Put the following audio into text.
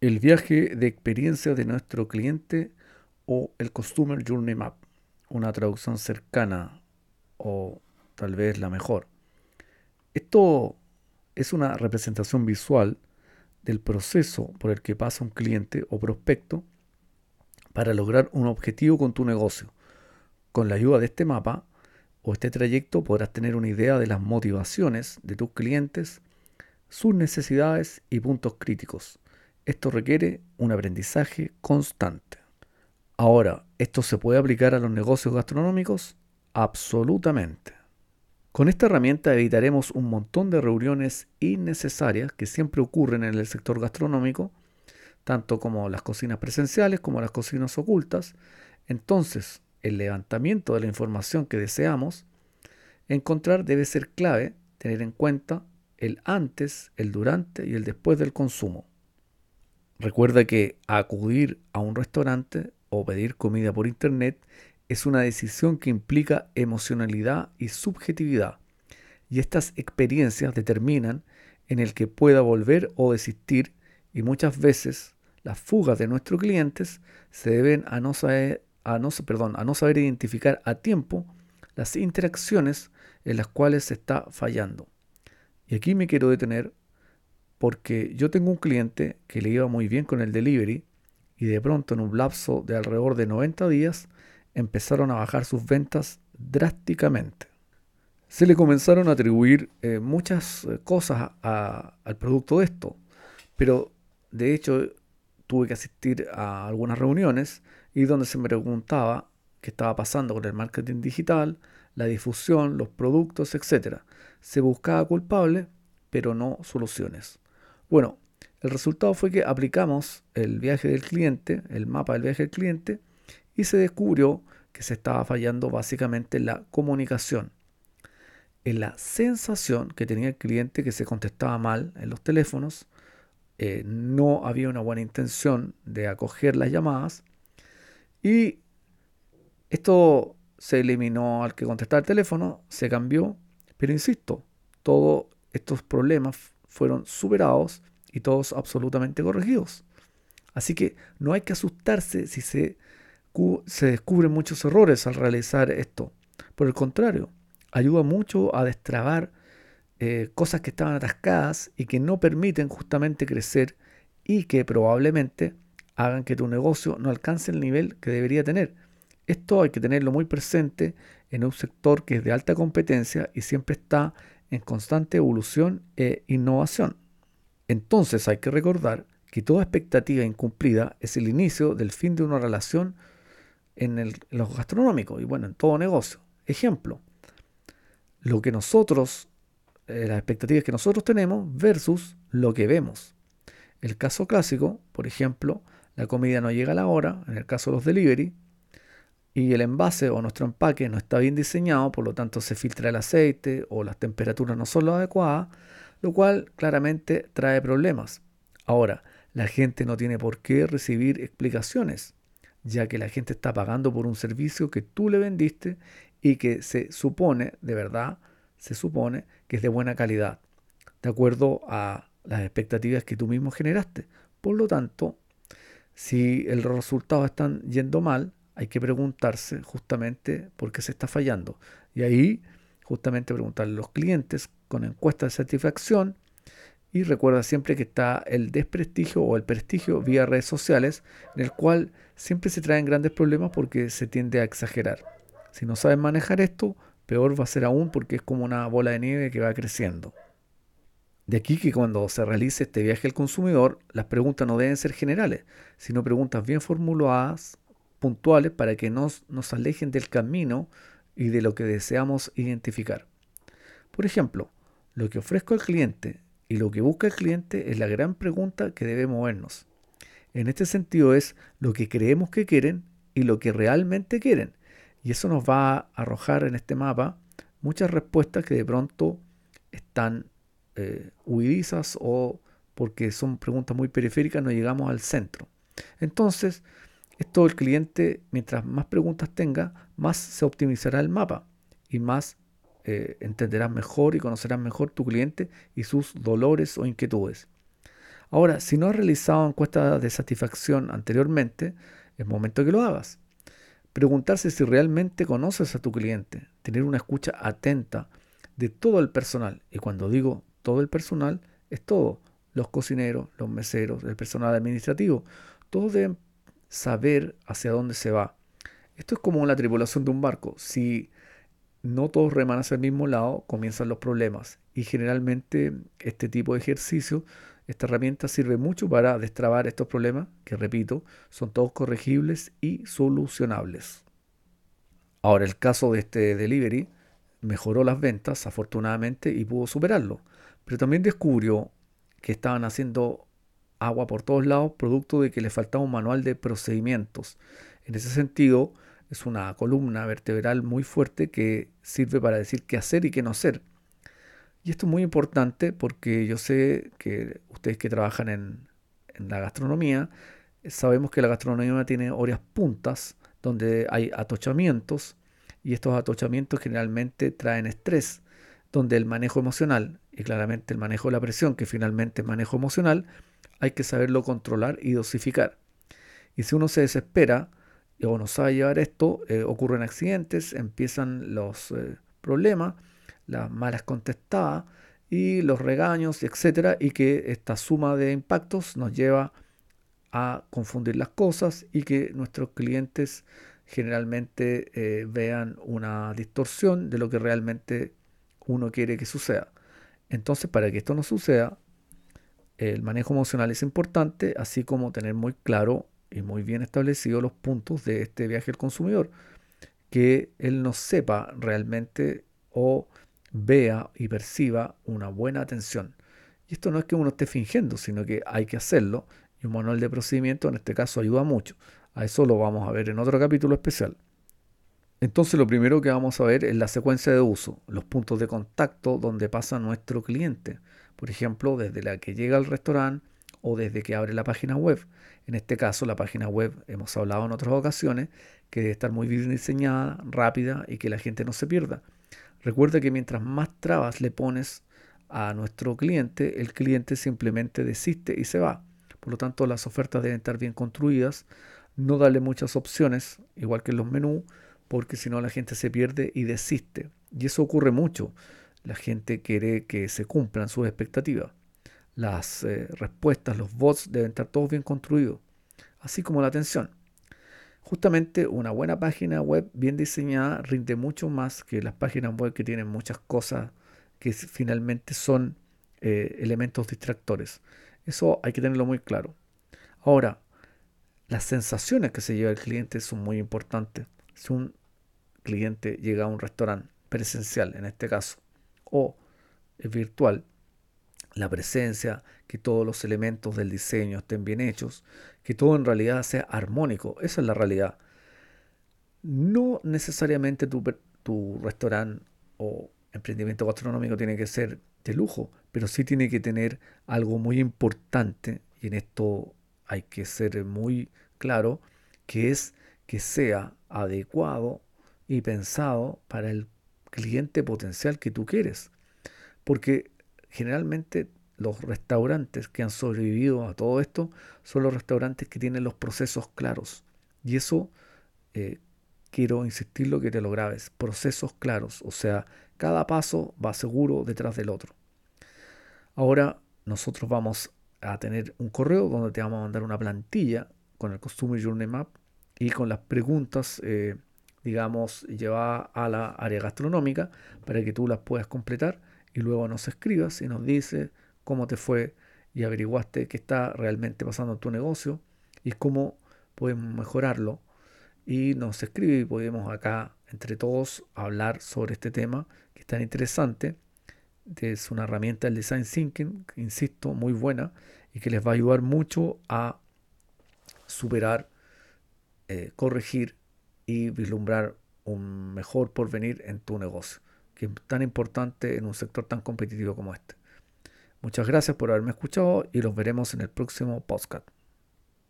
el viaje de experiencia de nuestro cliente o el Customer Journey Map, una traducción cercana o tal vez la mejor. Esto es una representación visual del proceso por el que pasa un cliente o prospecto para lograr un objetivo con tu negocio. Con la ayuda de este mapa o este trayecto podrás tener una idea de las motivaciones de tus clientes, sus necesidades y puntos críticos esto requiere un aprendizaje constante. Ahora, ¿esto se puede aplicar a los negocios gastronómicos? Absolutamente. Con esta herramienta evitaremos un montón de reuniones innecesarias que siempre ocurren en el sector gastronómico, tanto como las cocinas presenciales como las cocinas ocultas. Entonces, el levantamiento de la información que deseamos encontrar debe ser clave tener en cuenta el antes, el durante y el después del consumo. Recuerda que acudir a un restaurante o pedir comida por internet es una decisión que implica emocionalidad y subjetividad. Y estas experiencias determinan en el que pueda volver o desistir y muchas veces las fugas de nuestros clientes se deben a no saber, a no, perdón, a no saber identificar a tiempo las interacciones en las cuales se está fallando. Y aquí me quiero detener porque yo tengo un cliente que le iba muy bien con el delivery y de pronto en un lapso de alrededor de 90 días empezaron a bajar sus ventas drásticamente. Se le comenzaron a atribuir eh, muchas eh, cosas al producto de esto, pero de hecho tuve que asistir a algunas reuniones y donde se me preguntaba qué estaba pasando con el marketing digital, la difusión, los productos, etc. Se buscaba culpable, pero no soluciones. Bueno, el resultado fue que aplicamos el viaje del cliente, el mapa del viaje del cliente, y se descubrió que se estaba fallando básicamente en la comunicación, en la sensación que tenía el cliente que se contestaba mal en los teléfonos, eh, no había una buena intención de acoger las llamadas y esto se eliminó al que contestaba el teléfono, se cambió, pero insisto, todos estos problemas fueron superados y todos absolutamente corregidos. Así que no hay que asustarse si se, se descubren muchos errores al realizar esto. Por el contrario, ayuda mucho a destrabar eh, cosas que estaban atascadas y que no permiten justamente crecer y que probablemente hagan que tu negocio no alcance el nivel que debería tener. Esto hay que tenerlo muy presente en un sector que es de alta competencia y siempre está en constante evolución e innovación. Entonces hay que recordar que toda expectativa incumplida es el inicio del fin de una relación en, el, los gastronómicos y bueno, en todo negocio. Ejemplo, lo que nosotros, eh, las expectativas que nosotros tenemos versus lo que vemos. El caso clásico, por ejemplo, la comida no llega a la hora, en el caso de los delivery, y el envase o nuestro empaque no está bien diseñado, por lo tanto se filtra el aceite o las temperaturas no son las adecuadas, lo cual claramente trae problemas. Ahora, la gente no tiene por qué recibir explicaciones, ya que la gente está pagando por un servicio que tú le vendiste y que se supone, de verdad, se supone que es de buena calidad, de acuerdo a las expectativas que tú mismo generaste. Por lo tanto, si el resultado están yendo mal, hay que preguntarse justamente por qué se está fallando. Y ahí justamente preguntarle a los clientes con encuestas de satisfacción y recuerda siempre que está el desprestigio o el prestigio vía redes sociales, en el cual siempre se traen grandes problemas porque se tiende a exagerar. Si no sabes manejar esto, peor va a ser aún porque es como una bola de nieve que va creciendo. De aquí que cuando se realice este viaje al consumidor, las preguntas no deben ser generales, sino preguntas bien formuladas, puntuales, para que nos, nos alejen del camino y de lo que deseamos identificar. Por ejemplo, lo que ofrezco al cliente y lo que busca el cliente es la gran pregunta que debe movernos. En este sentido es lo que creemos que quieren y lo que realmente quieren. Y eso nos va a arrojar en este mapa muchas respuestas que de pronto están eh, huidizas o porque son preguntas muy periféricas no llegamos al centro. Entonces, esto el cliente, mientras más preguntas tenga, más se optimizará el mapa y más eh, entenderás mejor y conocerás mejor tu cliente y sus dolores o inquietudes. Ahora, si no has realizado encuestas de satisfacción anteriormente, es momento que lo hagas. Preguntarse si realmente conoces a tu cliente, tener una escucha atenta de todo el personal. Y cuando digo todo el personal, es todo. Los cocineros, los meseros, el personal administrativo. Todos deben saber hacia dónde se va. Esto es como la tripulación de un barco. Si no todos reman hacia el mismo lado, comienzan los problemas. Y generalmente este tipo de ejercicio, esta herramienta sirve mucho para destrabar estos problemas, que repito, son todos corregibles y solucionables. Ahora, el caso de este delivery mejoró las ventas, afortunadamente, y pudo superarlo. Pero también descubrió que estaban haciendo agua por todos lados, producto de que le faltaba un manual de procedimientos. En ese sentido, es una columna vertebral muy fuerte que sirve para decir qué hacer y qué no hacer. Y esto es muy importante porque yo sé que ustedes que trabajan en, la gastronomía, sabemos que la gastronomía tiene horas puntas donde hay atochamientos y estos atochamientos generalmente traen estrés, donde el manejo emocional y claramente el manejo de la presión, que finalmente es manejo emocional, hay que saberlo controlar y dosificar. Y si uno se desespera, o no sabe llevar esto, eh, ocurren accidentes, empiezan los eh, problemas, las malas contestadas y los regaños, etcétera, y que esta suma de impactos nos lleva a confundir las cosas y que nuestros clientes generalmente eh, vean una distorsión de lo que realmente uno quiere que suceda. Entonces, para que esto no suceda, el manejo emocional es importante, así como tener muy claro y muy bien establecido los puntos de este viaje al consumidor, que él no sepa realmente o vea y perciba una buena atención. Y esto no es que uno esté fingiendo, sino que hay que hacerlo y un manual de procedimiento en este caso ayuda mucho. A eso lo vamos a ver en otro capítulo especial. Entonces lo primero que vamos a ver es la secuencia de uso, los puntos de contacto donde pasa nuestro cliente. Por ejemplo, desde la que llega al restaurante o desde que abre la página web. En este caso, la página web, hemos hablado en otras ocasiones, que debe estar muy bien diseñada, rápida y que la gente no se pierda. Recuerda que mientras más trabas le pones a nuestro cliente, el cliente simplemente desiste y se va. Por lo tanto, las ofertas deben estar bien construidas, no darle muchas opciones, igual que en los menús, porque si no la gente se pierde y desiste. Y eso ocurre mucho. La gente quiere que se cumplan sus expectativas las eh, respuestas, los bots deben estar todos bien construidos, así como la atención. Justamente una buena página web bien diseñada rinde mucho más que las páginas web que tienen muchas cosas que finalmente son eh, elementos distractores. Eso hay que tenerlo muy claro. Ahora, las sensaciones que se lleva el cliente son muy importantes. Si un cliente llega a un restaurante presencial, en este caso, o virtual, la presencia, que todos los elementos del diseño estén bien hechos, que todo en realidad sea armónico. Esa es la realidad. No necesariamente tu, tu restaurante o emprendimiento gastronómico tiene que ser de lujo, pero sí tiene que tener algo muy importante, y en esto hay que ser muy claro, que es que sea adecuado y pensado para el cliente potencial que tú quieres. Porque generalmente los restaurantes que han sobrevivido a todo esto son los restaurantes que tienen los procesos claros. Y eso eh, quiero insistirlo que te lo grabes. Procesos claros. O sea, cada paso va seguro detrás del otro. Ahora nosotros vamos a tener un correo donde te vamos a mandar una plantilla con el Customer Journey Map y con las preguntas, eh, digamos, llevadas a la área gastronómica para que tú las puedas completar y luego nos escribas y nos dice cómo te fue y averiguaste qué está realmente pasando en tu negocio y cómo podemos mejorarlo. Y nos escribe y podemos acá entre todos hablar sobre este tema que es tan interesante. Es una herramienta del design thinking, insisto, muy buena y que les va a ayudar mucho a superar, eh, corregir y vislumbrar un mejor porvenir en tu negocio que es tan importante en un sector tan competitivo como este. Muchas gracias por haberme escuchado y los veremos en el próximo podcast.